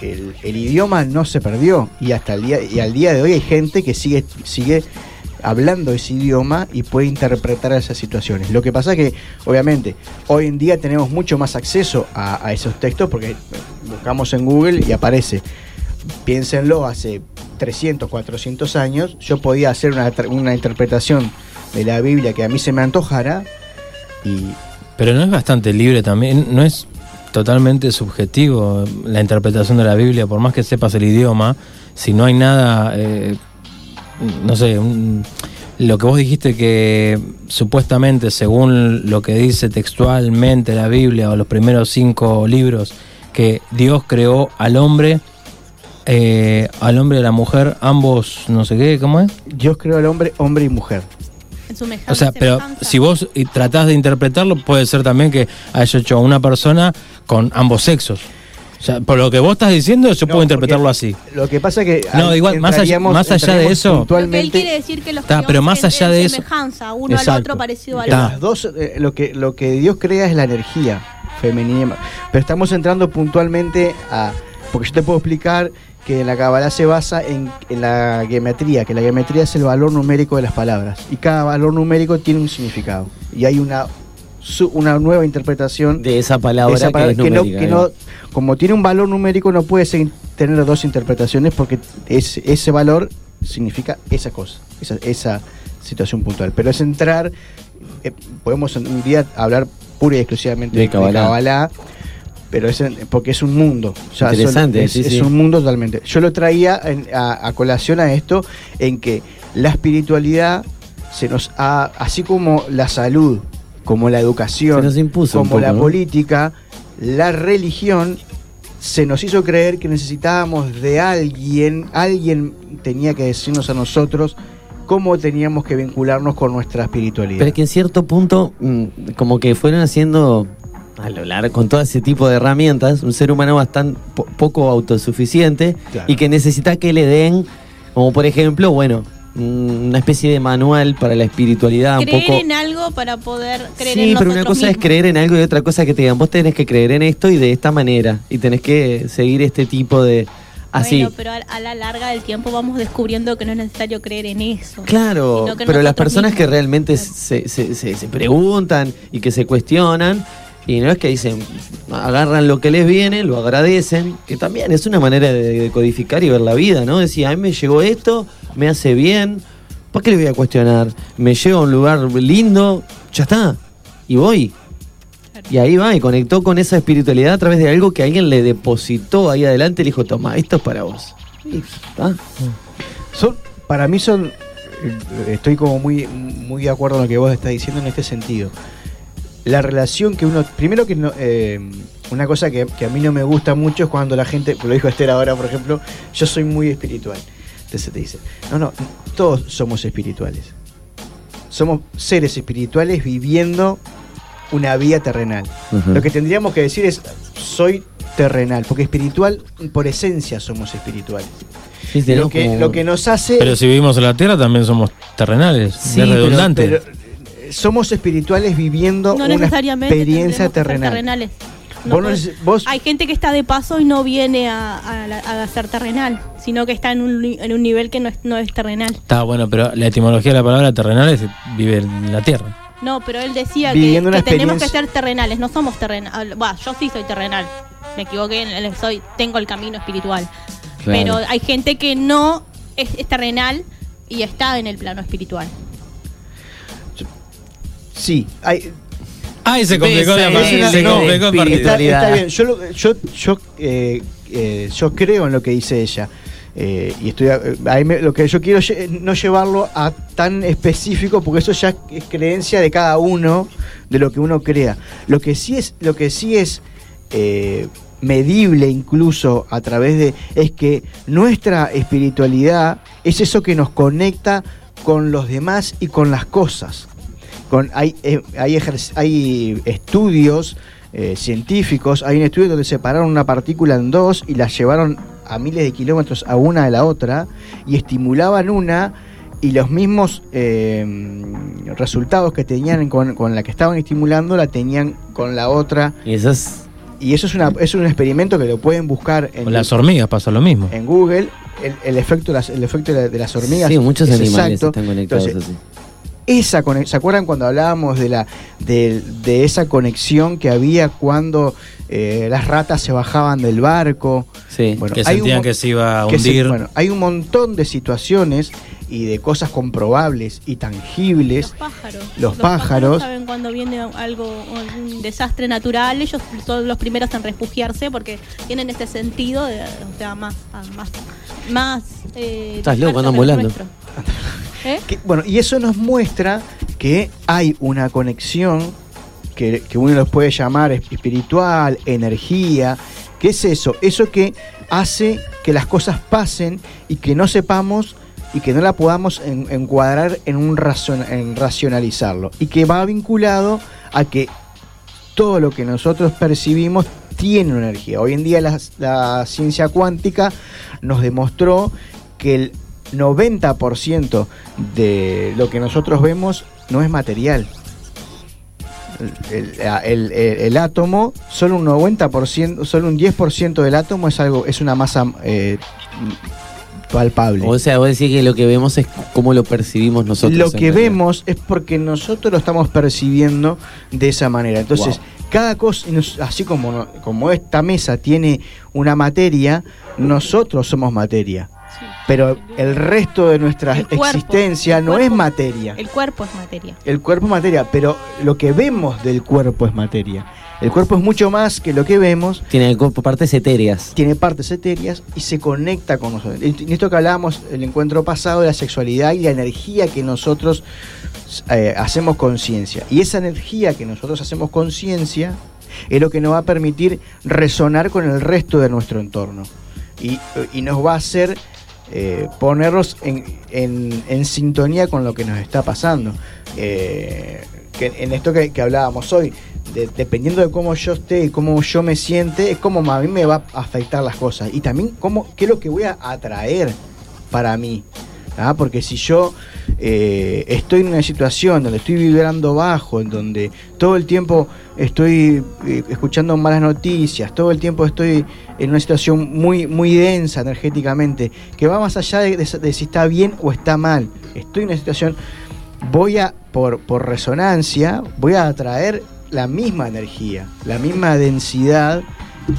C: el, el idioma no se perdió y hasta el día y al día de hoy hay gente que sigue sigue hablando ese idioma y puede interpretar esas situaciones. Lo que pasa que, obviamente, hoy en día tenemos mucho más acceso a, esos textos porque buscamos en Google y aparece. Piénsenlo, hace 300, 400 años yo podía hacer una interpretación de la Biblia que a mí se me antojara y
A: pero no es bastante libre también, no es totalmente subjetivo la interpretación de la Biblia, por más que sepas el idioma, si no hay nada, eh, no sé, un- lo que vos dijiste que supuestamente según lo que dice textualmente la Biblia o los primeros cinco libros, que Dios creó al hombre eh, al hombre y a la mujer, ambos, no sé qué, ¿cómo es?
C: Dios creó al hombre, hombre y mujer.
D: En su semejanza.
A: O sea, pero si vos y tratás de interpretarlo, puede ser también que haya hecho a una persona con ambos sexos. O sea, por lo que vos estás diciendo, yo
C: No,
A: puedo interpretarlo así.
C: Lo que pasa que.
A: No, igual, más allá- más allá de eso-
D: Lo que él quiere decir que los creó
A: pero más allá de eso-
D: semejanza, uno al otro parecido al otro.
C: dos, eh, lo, que, lo que Dios crea es la energía femenina. Pero estamos entrando puntualmente a. Porque yo te puedo explicar que la Kabbalah se basa en, en la geometría, que la geometría es el valor numérico de las palabras. Y cada valor numérico tiene un significado. Y hay una, su- una nueva interpretación
B: De esa palabra,
C: esa palabra
B: que es
C: no,
B: numérica,
C: que no- como tiene un valor numérico no puede ser- tener dos interpretaciones porque es- ese valor significa esa cosa, esa, esa situación puntual. Pero es entrar, eh, podemos un día hablar pura y exclusivamente
B: De Kabbalah.
C: Pero es en- porque es un mundo. O sea, son-
B: Interesante,
C: es,
B: sí,
C: es un mundo totalmente. Yo lo traía en- a, a colación a esto en que la espiritualidad se nos ha, así como la salud, como la educación, como
B: poco,
C: la
B: ¿no?
C: política, la religión se nos hizo creer que necesitábamos de alguien, alguien tenía que decirnos a nosotros cómo teníamos que vincularnos con nuestra espiritualidad.
B: Pero es que en cierto punto, mm, como que fueron haciendo, a lo largo, con todo ese tipo de herramientas, un ser humano bastante po- poco autosuficiente
C: Claro.
B: y que necesita que le den, como por ejemplo, bueno, una especie de manual para la espiritualidad, un
D: Creer
B: poco.
D: en algo para poder creer
B: Sí,
D: en
B: pero una cosa es creer en algo y otra cosa que te digan, vos tenés que creer en esto y de esta manera, y tenés que seguir este tipo de... Así.
D: Bueno, pero a, la larga del tiempo vamos descubriendo que no es necesario creer en eso.
B: Claro, pero las personas que realmente
D: Claro.
B: se, se- se- se preguntan y que se cuestionan, y no es que dicen, agarran lo que les viene, lo agradecen, que también es una manera de, codificar y ver la vida, ¿no? Decir, a mí me llegó esto, me hace bien, ¿por qué le voy a cuestionar? Me llevo a un lugar lindo, ya está, y voy. Y ahí va, y conectó con esa espiritualidad a través de algo que alguien le depositó ahí adelante y le dijo, toma, esto es para vos. Y está.
C: Son, para mí son, eh, estoy como muy, muy de acuerdo en lo que vos estás diciendo en este sentido. La relación que uno, primero que no, eh, una cosa que, que a mí no me gusta mucho es cuando la gente, lo dijo Esther ahora, por ejemplo, yo soy muy espiritual. Entonces te dice, no, no, todos somos espirituales. Somos seres espirituales viviendo una vida terrenal. Lo que tendríamos que decir es, soy terrenal, porque espiritual, por esencia somos espirituales.
B: Sí,
C: Lo que,
B: como-
C: lo que nos hace...
A: Pero si vivimos en la Tierra también somos terrenales.
B: Sí,
A: es redundante.
C: pero, somos espirituales viviendo
D: No
C: una experiencia
D: que
C: terrenal.
D: terrenales. No
C: Vos vos-
D: Hay gente que está de paso y no viene a, a a ser terrenal, sino que está en un, en un nivel que no es, no es terrenal.
A: Está bueno, pero la etimología de la palabra terrenal es vive en la Tierra.
D: No, pero él decía que,
C: Viviendo
D: que
C: una
D: tenemos que ser terrenales, no somos terrenales. Bueno, yo sí soy terrenal, me equivoqué, en el- soy, tengo el camino espiritual.
B: Claro.
D: Pero hay gente que no es, es terrenal y está en el plano espiritual.
C: Sí, hay,
A: Ay, se complicó la Se complicó
C: está, está bien. Yo, lo- yo, yo, eh, eh, yo creo en lo que dice ella. Eh, y estoy a- ahí me- lo que yo quiero lle- no llevarlo a tan específico porque eso ya es creencia de cada uno de lo que uno crea lo que sí es lo que sí es eh, medible incluso a través de es que nuestra espiritualidad es eso que nos conecta con los demás y con las cosas con, hay, eh, hay, hay estudios eh, científicos, hay un estudio donde separaron una partícula en dos y la llevaron a miles de kilómetros a una de la otra y estimulaban una y los mismos eh, resultados que tenían con, con la que estaban estimulando la tenían con la otra
B: Y esas.
C: y eso es, una, es un experimento que lo pueden buscar en,
A: Con las hormigas pasa lo mismo.
C: en Google el, el efecto, de las- el efecto de, la- de las hormigas
B: Sí, muchos
C: es
B: animales
C: exacto.
B: están conectados
C: Entonces,
B: así.
C: Esa ¿Se acuerdan cuando hablábamos de la de, de esa conexión que había cuando eh, las ratas se bajaban del barco?
B: Sí.
C: Bueno,
A: que
C: un
A: sentían que se iba a
C: se-
A: hundir.
C: bueno, hay un montón de situaciones y de cosas comprobables y tangibles.
D: Los pájaros.
C: Los pájaros.
D: saben cuando viene algo, un desastre natural, ellos son los primeros en refugiarse porque tienen ese sentido, de, o sea, más, más, más. Eh,
B: Estás loco, andan volando. <laughs>
D: ¿Eh?
C: Que- bueno, y eso nos muestra que hay una conexión que, que uno los puede llamar espiritual, energía, ¿Qué es eso? Eso que hace que las cosas pasen y que no sepamos y que no la podamos encuadrar en un en racionalizarlo. Y que va vinculado a que todo lo que nosotros percibimos tiene energía. Hoy en día la, ciencia cuántica nos demostró que el 90% de lo que nosotros vemos no es material. El, átomo, solo un 90%, solo un 10% del átomo es algo, es una masa eh, palpable.
B: O sea, vos decís que lo que vemos es cómo lo percibimos nosotros.
C: Lo que vemos es porque nosotros lo estamos percibiendo de esa manera. Entonces, cada cosa, así como, como esta mesa tiene una materia, nosotros somos materia. Pero el resto de nuestra existencia no es materia.
D: El cuerpo es materia.
C: El cuerpo es materia, pero lo que vemos del cuerpo es materia. El cuerpo es mucho más que lo que vemos.
B: Tiene partes etéreas.
C: Tiene partes etéreas y se conecta con nosotros. En esto que hablábamos el encuentro pasado de la sexualidad y la energía que nosotros eh, hacemos conciencia. Y esa energía que nosotros hacemos conciencia es lo que nos va a permitir resonar con el resto de nuestro entorno. Y, nos va a hacer eh, ponernos en, sintonía con lo que nos está pasando. Eh, en esto que, hablábamos hoy, dependiendo de cómo yo esté y cómo yo me siente, es como a mí me va a afectar las cosas. Y también cómo, qué es lo que voy a atraer para mí. ¿ah? Porque si yo eh, estoy en una situación donde estoy vibrando bajo, en donde todo el tiempo estoy eh, escuchando malas noticias, todo el tiempo estoy en una situación muy, muy densa energéticamente, que va más allá de, si está bien o está mal. Estoy en una situación, voy a, por, por resonancia, voy a atraer la misma energía, la misma densidad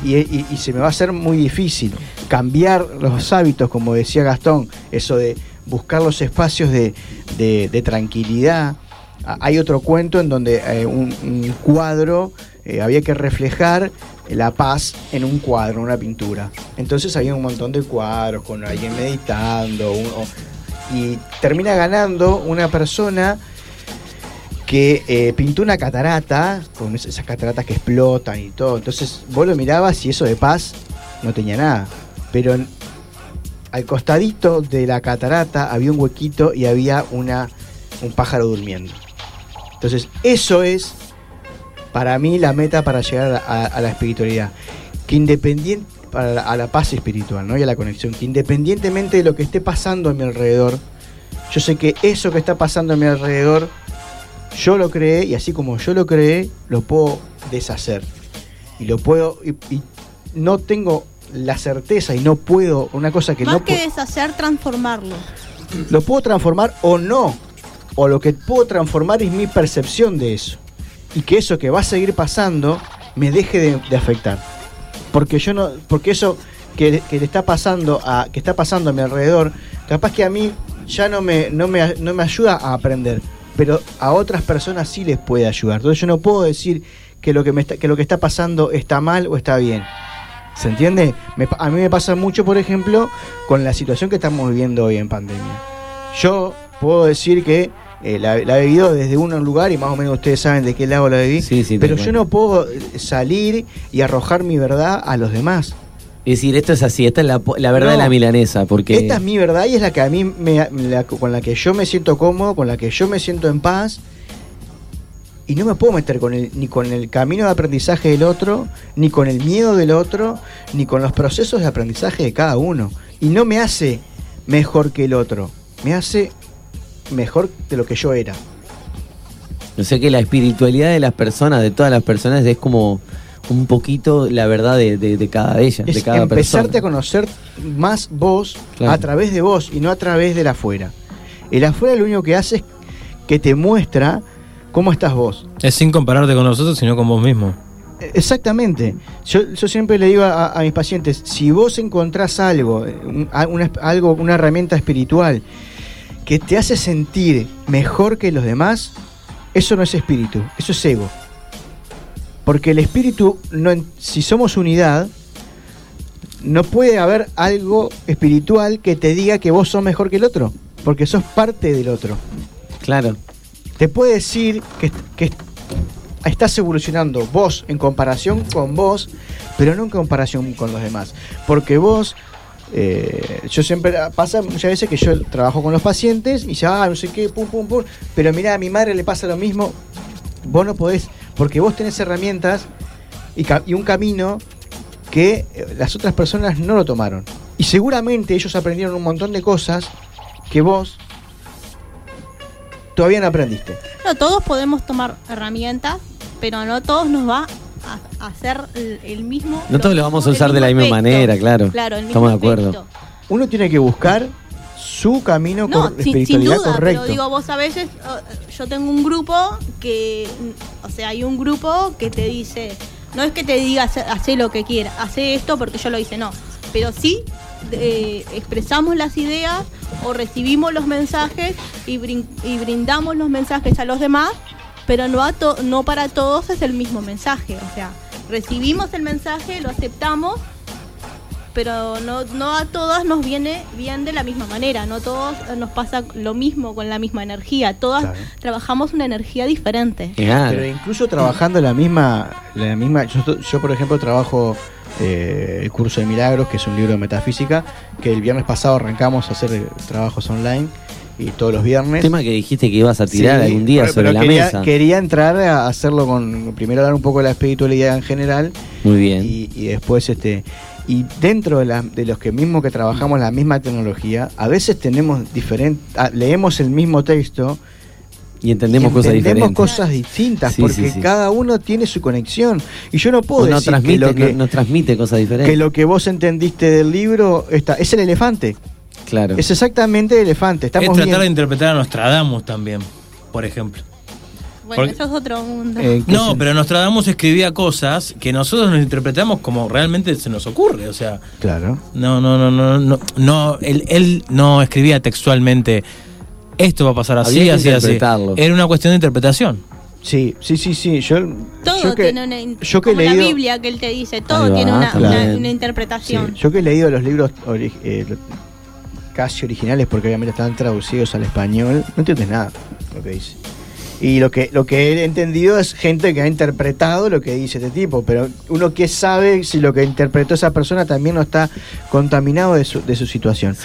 C: y, se me va a hacer muy difícil cambiar los hábitos, como decía Gastón, eso de buscar los espacios de, tranquilidad. Hay otro cuento en donde eh, un, cuadro eh, había que reflejar la paz en un cuadro, en una pintura. Entonces había un montón de cuadros con alguien meditando y termina ganando una persona que eh, pintó una catarata, con esas cataratas que explotan y todo. Entonces vos lo mirabas y eso de paz no tenía nada. Pero al costadito de la catarata había un huequito y había una, un pájaro durmiendo. Entonces eso es para mí la meta para llegar a, la espiritualidad. Que independiente, a la paz espiritual ¿no? y a la conexión, que independientemente de lo que esté pasando a mi alrededor, yo sé que eso que está pasando a mi alrededor yo lo creé y así como yo lo creé, lo puedo deshacer. Y lo puedo. Y, no tengo la certeza y no puedo. Una cosa que
D: Más
C: no
D: que deshacer, transformarlo.
C: Lo puedo transformar o no. O lo que puedo transformar es mi percepción de eso. Y que eso que va a seguir pasando me deje de, afectar. Porque yo no. Porque eso que, le está pasando a. que está pasando a mi alrededor, capaz que a mí ya no me, no me, no me ayuda a aprender pero a otras personas sí les puede ayudar. Entonces yo no puedo decir que lo que, me está, que lo que está pasando está mal o está bien. ¿Se entiende? a mí me pasa mucho, por ejemplo, con la situación que estamos viviendo hoy en pandemia. Yo puedo decir que eh, la, he vivido desde un lugar y más o menos ustedes saben de qué lado la viví, pero yo no puedo salir y arrojar mi verdad a los demás.
B: Es decir, esto es así, esta es la, verdad de la milanesa. Porque...
C: Esta es mi verdad y es la que a mí me, con la que yo me siento cómodo, con la que yo me siento en paz. Y no me puedo meter con el, ni con el camino de aprendizaje del otro, ni con el miedo del otro, ni con los procesos de aprendizaje de cada uno. Y no me hace mejor que el otro, me hace mejor de lo que yo era.
B: No sé que la espiritualidad de las personas, de todas las personas, es como un poquito la verdad de, de, cada de ellas, de cada
C: empezarte a conocer más vos a través de vos y no a través del afuera. El afuera lo único que hace es que te muestra cómo estás vos.
A: Es sin compararte con nosotros, sino con vos mismo.
C: Exactamente. Yo, siempre le digo a, mis pacientes, si vos encontrás algo, una, algo, una herramienta espiritual que te hace sentir mejor que los demás, eso no es espíritu, eso es ego. Porque el espíritu, no, si somos unidad, no puede haber algo espiritual que te diga que vos sos mejor que el otro, porque sos parte del otro.
B: Claro.
C: Te puede decir que, estás evolucionando vos en comparación con vos, pero no en comparación con los demás. Porque vos, eh, yo siempre, pasa muchas veces que yo trabajo con los pacientes y dice, ah, no sé qué, pum, pum, pum, pero mira, a mi madre le pasa lo mismo, vos no podés, porque vos tenés herramientas y, un camino que eh, las otras personas no lo tomaron. Y seguramente ellos aprendieron un montón de cosas que vos todavía no aprendiste.
D: No, todos podemos tomar herramientas, pero no todos nos va a hacer el, mismo.
B: No todos lo vamos a usar de la misma
D: aspecto.
B: manera, claro.
D: Claro, el mismo
B: Estamos de acuerdo.
D: aspecto.
C: Uno tiene que buscar su camino
D: No,
C: con
D: sin, sin
C: espiritualidad
D: duda,
C: correcto.
D: pero digo, vos a veces, eh, yo tengo un grupo que, o sea, hay un grupo que te dice, no es que te diga hace, lo que quieras, hace esto porque yo lo hice, no, pero sí eh, expresamos las ideas o recibimos los mensajes y, brin- y brindamos los mensajes a los demás, pero no, a to- no para todos es el mismo mensaje, o sea, recibimos el mensaje, lo aceptamos pero no, no a todas nos viene bien de la misma manera, no todos eh, nos pasa lo mismo con la misma energía, todas
C: Claro.
D: trabajamos una energía diferente.
B: Claro.
C: Pero incluso trabajando la misma, la misma, yo, yo, por ejemplo trabajo eh, el curso de milagros, que es un libro de metafísica, que el viernes pasado arrancamos a hacer eh, trabajos online y todos los viernes.
B: Tema que dijiste que ibas a tirar
C: Sí,
B: algún día
C: pero-
B: sobre
C: pero
B: la
C: quería,
B: mesa.
C: Quería entrar a hacerlo con, primero dar un poco de la espiritualidad en general
B: Muy bien.
C: y, y después este y dentro de, la- de los que mismos que trabajamos la misma tecnología a veces tenemos diferente leemos el mismo texto
B: Y entendemos
C: y
B: cosas
C: entendemos
B: diferentes.
C: cosas distintas
B: Sí,
C: porque
B: sí, sí.
C: cada uno tiene su conexión y yo no puedo
B: no
C: decir que lo que,
B: no, no transmite cosas diferentes.
C: que lo que vos entendiste del libro está es el elefante
B: claro.
C: es exactamente el elefante
A: Es
C: estamos
A: tratar de interpretar a Nostradamus también, por ejemplo.
D: Bueno,
A: Porque-
D: eso es otro mundo.
C: Eh, ¿qué
A: No, pero Nostradamus escribía cosas que nosotros nos interpretamos como realmente se nos ocurre. O sea,
C: claro
A: no, no, no, no, no, no él, él no escribía textualmente esto va a pasar así,
B: Había
A: así, así. Era una cuestión de interpretación.
C: sí sí sí sí yo
D: todo
C: yo que,
D: tiene una
C: yo que he
D: como
C: leído
D: la Biblia que él te dice, todo
B: va,
D: tiene una,
B: claro.
D: una-
B: Bien.
D: una
C: Sí,
D: interpretación.
C: yo que he leído los libros ori- eh, casi originales, porque obviamente están traducidos al español, no entiendes nada lo que dice. Y lo que, lo que he entendido es gente que ha interpretado lo que dice este tipo, pero uno que sabe si lo que interpretó esa persona también no está contaminado de su, de su situación.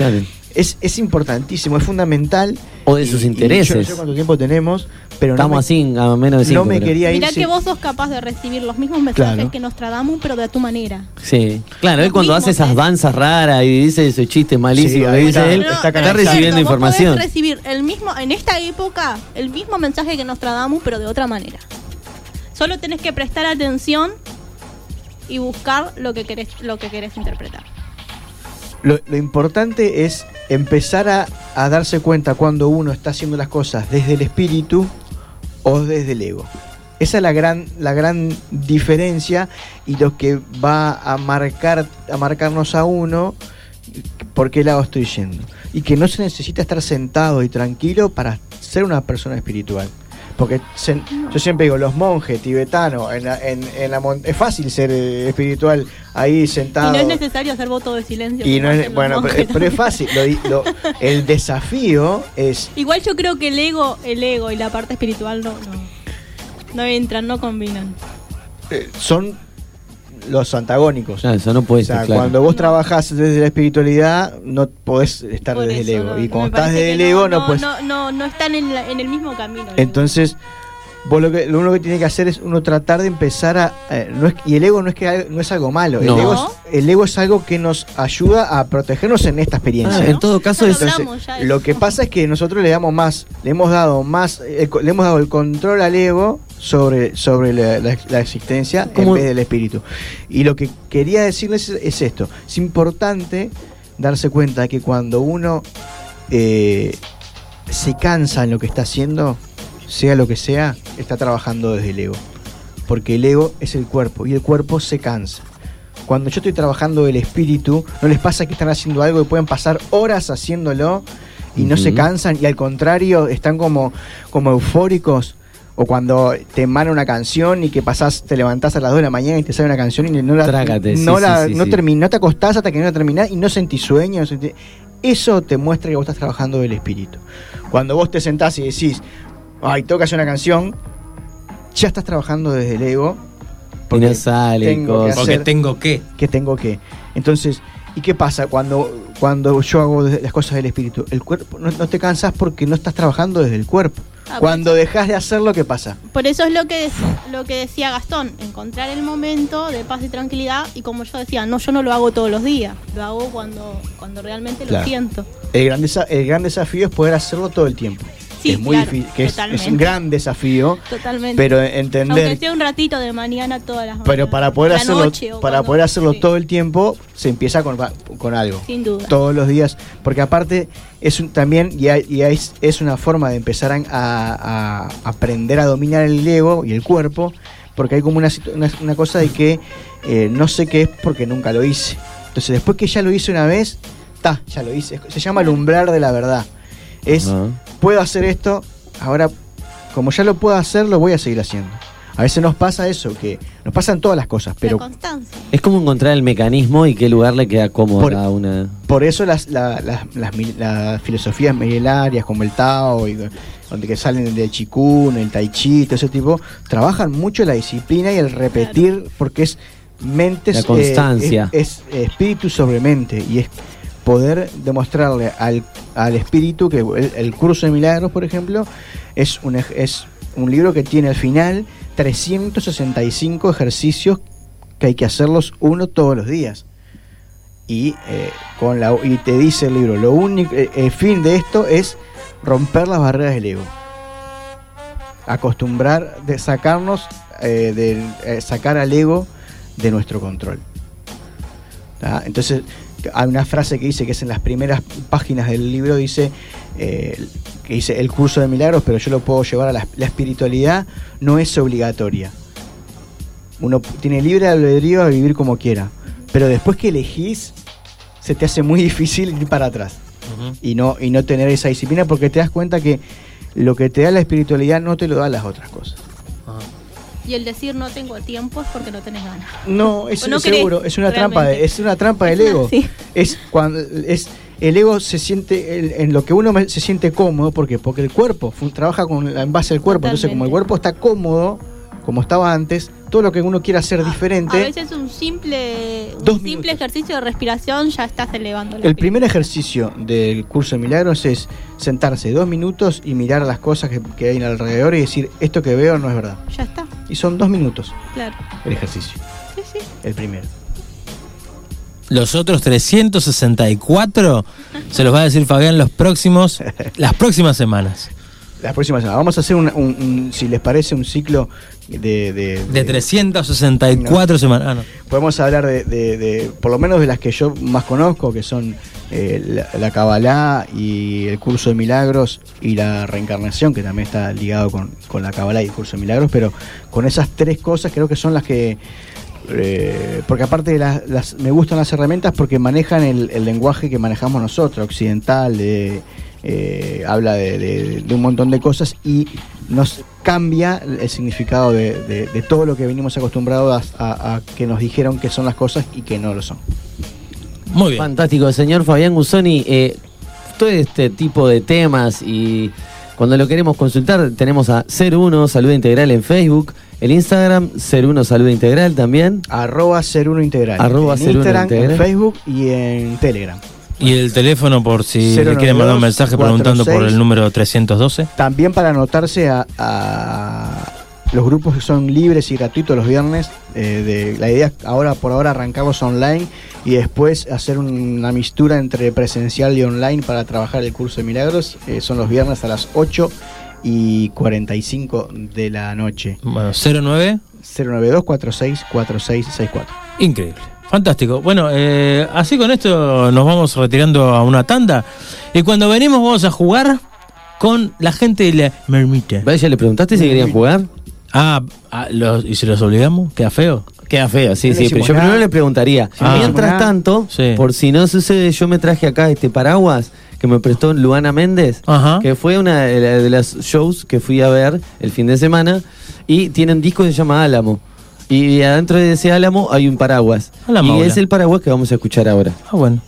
C: Es, es importantísimo, es fundamental.
B: O de sus
C: y
B: intereses.
C: yo no sé cuánto tiempo tenemos, pero no
B: Estamos
C: me,
B: así a menos de cinco.
C: no me
B: pero-
C: quería ir.
D: Mirá
C: sin-
D: que vos sos capaz de recibir los mismos mensajes
C: Claro.
D: que Nostradamus, pero de a tu manera.
B: Sí. Claro, él
D: Los
B: cuando hace
D: mismos,
B: esas
D: ¿eh?
B: danzas raras y dice esos chistes malísimos
C: Sí,
B: que
C: ahí
B: dice
C: está.
B: él, está, recibiendo
D: cierto, vos
B: información.
D: podés recibir el mismo, en esta época, el mismo mensaje que Nostradamus, pero de otra manera. Solo tenés que prestar atención y buscar lo que querés, lo que querés interpretar.
C: Lo, lo importante es empezar a, a darse cuenta cuando uno está haciendo las cosas desde el espíritu o desde el ego. Esa es la gran, la gran diferencia y lo que va a marcar, a marcarnos a uno por qué lado estoy yendo. Y que no se necesita estar sentado y tranquilo para ser una persona espiritual. Porque se- yo siempre digo, los monjes tibetanos, en la- en- en la es fácil ser eh, espiritual ahí sentado.
D: Y no es necesario hacer voto de silencio.
C: Y no es, bueno, pero, es fácil. Lo di- lo- el desafío es.
D: Igual yo creo que el ego, el ego y la parte espiritual no, no, no entran, no combinan.
C: eh, son los antagónicos.
B: Claro, eso no puede
C: o sea,
B: ser claro.
C: cuando vos trabajás desde la espiritualidad, no podés estar
D: Por
C: desde el ego.
D: no,
C: y cuando estás desde el ego,
D: no,
C: no,
D: no,
C: puedes.
D: no, no, no están en, la- en el mismo camino.
C: Entonces, vos lo, que, lo único que tiene que hacer es uno tratar de empezar a. eh, no es, y el ego no es, que, no es algo malo.
B: No.
C: El, ego es, el ego es algo que nos ayuda a protegernos en esta experiencia.
B: Ah, en todo caso es-
D: lo
C: Entonces, que pasa es que nosotros le damos más, le hemos dado más, el co- le hemos dado el control al ego sobre, sobre la, la- la existencia
B: ¿Cómo?
C: en vez del espíritu. Y lo que quería decirles es, es esto: es importante darse cuenta que cuando uno eh, se cansa en lo que está haciendo, sea lo que sea, está trabajando desde el ego. Porque el ego es el cuerpo y el cuerpo se cansa. Cuando yo estoy trabajando el espíritu, no les pasa que están haciendo algo y pueden pasar horas haciéndolo y no se cansan y al contrario están como, como eufóricos. O cuando te emana una canción y que pasás, te levantás a las 2 de la mañana y te sale una canción y no la,
B: Trágate, sí,
C: no
B: sí,
C: la
B: sí,
C: no no te acostás hasta que no la terminás y no sentís sueño. no sentís- Eso te muestra que vos estás trabajando del espíritu. Cuando vos te sentás y decís, ay, tengo que hacer una canción, ya estás trabajando desde el ego.
B: Y no sale
C: tengo que.
A: Porque tengo que.
C: que tengo que. Entonces, ¿y qué pasa cuando, cuando yo hago de- las cosas del espíritu? El cuerpo, no, no te cansas porque no estás trabajando desde el cuerpo.
D: Ah,
C: Cuando dejas de hacerlo, ¿qué pasa?
D: Por eso es lo que, lo que decía Gastón, encontrar el momento de paz y tranquilidad y como yo decía, no, yo no lo hago todos los días, lo hago cuando, cuando realmente
C: Claro.
D: lo siento.
C: El gran, desa- el gran desafío es poder hacerlo todo el tiempo.
D: Sí,
C: es muy
D: claro,
C: difícil, que es, es un gran desafío,
D: Totalmente.
C: pero
D: Aunque
C: entender
D: sea un ratito de mañana todas las
C: Pero
D: mañanas,
C: para poder hacerlo, para
D: cuando-
C: poder hacerlo
D: sí,
C: todo el tiempo, se empieza con, con algo.
D: Sin duda.
C: Todos los días. Porque aparte, es un- también, y, hay- y hay- es una forma de empezar a, a- a aprender a dominar el ego y el cuerpo. Porque hay como una, una, una cosa de que eh, no sé qué es porque nunca lo hice. Entonces, después que ya lo hice una vez, ta, ya lo hice. Se llama el umbral de la verdad. Es. Puedo hacer esto, ahora como ya lo puedo hacer, lo voy a seguir haciendo. A veces nos pasa eso, que nos pasan todas las cosas, pero
D: la constancia.
B: Es como encontrar el mecanismo y qué lugar le queda cómodo
C: Por-
B: a una.
C: por eso las, la- las, las las filosofías milenarias como el Tao, y, donde que salen del Chikun, el Tai Chi, todo ese tipo, trabajan mucho la disciplina y el repetir, porque es mente
B: La constancia.
C: es, es espíritu sobre mente y es poder demostrarle al, al espíritu que el, curso de milagros, por ejemplo, es un, es un libro que tiene al final 365 ejercicios que hay que hacerlos uno todos los días. Y, eh, con la, y te dice el libro, lo único, eh, el fin de esto es romper las barreras del ego. Acostumbrar, de sacarnos, eh, eh, sacar al ego de nuestro control. Entonces, hay una frase que dice que es en las primeras páginas del libro, dice, eh, que dice el curso de milagros, pero yo lo puedo llevar a la, la espiritualidad, no es obligatoria. Uno tiene libre albedrío a vivir como quiera, pero después que elegís, se te hace muy difícil ir para atrás y no, y no tener esa disciplina porque te das cuenta que lo que te da la espiritualidad no te lo da las otras cosas.
D: Y el decir no tengo tiempo es porque no tenés ganas.
C: No, es
D: no querés,
C: seguro, es una trampa, de-
D: realmente.
C: es una trampa del ego. <laughs>
D: sí.
C: Es cuando es el ego se siente el- en lo que uno se siente cómodo porque porque el cuerpo trabaja con en base al cuerpo, entonces como el cuerpo está cómodo, como estaba antes, todo lo que uno quiera hacer
D: A
C: diferente.
D: veces un simple, un simple
C: minutos.
D: ejercicio de respiración ya estás elevando
C: El primer ejercicio del curso de milagros es sentarse dos minutos y mirar las cosas que, que hay alrededor y decir esto que veo no es verdad.
D: Ya está,
C: Y son dos minutos
D: claro.
C: el ejercicio,
D: Sí, sí.
C: el primero.
A: Los otros 364 se los va a decir Fabián los próximos, <laughs> las próximas semanas.
C: La próxima semana. Vamos a hacer un, un- un- si les parece, un ciclo de... De,
A: De 364 semanas. Ah, no.
C: Podemos hablar de, de- de- por lo menos de las que yo más conozco, que son eh, la, Kabbalah y el curso de milagros y la reencarnación, que también está ligado con, con la Kabbalah y el curso de milagros, pero con esas tres cosas creo que son las que... eh, porque aparte de las, las- me gustan las herramientas porque manejan el, el lenguaje que manejamos nosotros, occidental, de, eh, habla de, de- de un montón de cosas y nos cambia el significado de, de- de todo lo que venimos acostumbrados a, a- a que nos dijeron que son las cosas y que no lo son.
A: Muy bien.
B: Fantástico, señor Fabián Gusoni. eh, todo este tipo de temas y cuando lo queremos consultar, tenemos a 01 Salud Integral en Facebook, el Instagram 01 Salud Integral también.
C: Arroba ser uno integral.
B: Arroba
C: en
B: Ser Uno
C: Instagram,
B: Integral.
C: en Facebook y en Telegram.
A: Y el teléfono por si le
C: 092
A: quieren mandar un mensaje preguntando por
C: 46.
A: el número 312.
C: También para anotarse a, a los grupos que son libres y gratuitos los viernes. eh, de, la idea es ahora por ahora arrancarlos online y después hacer una mistura entre presencial y online para trabajar el curso de milagros. Eh, son los viernes a las 8 y 45 de la noche.
A: Bueno, 09.
C: 092 46 4664.
A: Increíble. Fantástico. Bueno, eh, así con esto nos vamos retirando a una tanda. Y cuando venimos vamos a jugar con la gente de la mermita.
B: Vaya, ¿le preguntaste si querían jugar?
A: Ah, ah, los- ¿y si los obligamos? ¿Queda feo?
B: Queda feo, sí,
C: No
B: sí,
C: le
B: pero yo
C: nada.
B: primero le preguntaría.
A: Ah.
B: Mientras
C: nada.
B: tanto,
A: Sí.
B: por si no sucede, yo me traje acá este paraguas que me prestó Luana Méndez,
A: Ajá.
B: que fue una de la- de las shows que fui a ver el fin de semana, y tiene un disco que se llama Álamo. Y adentro de ese álamo hay un paraguas.
A: A la
B: y es el paraguas que vamos a escuchar ahora.
A: Ah, bueno.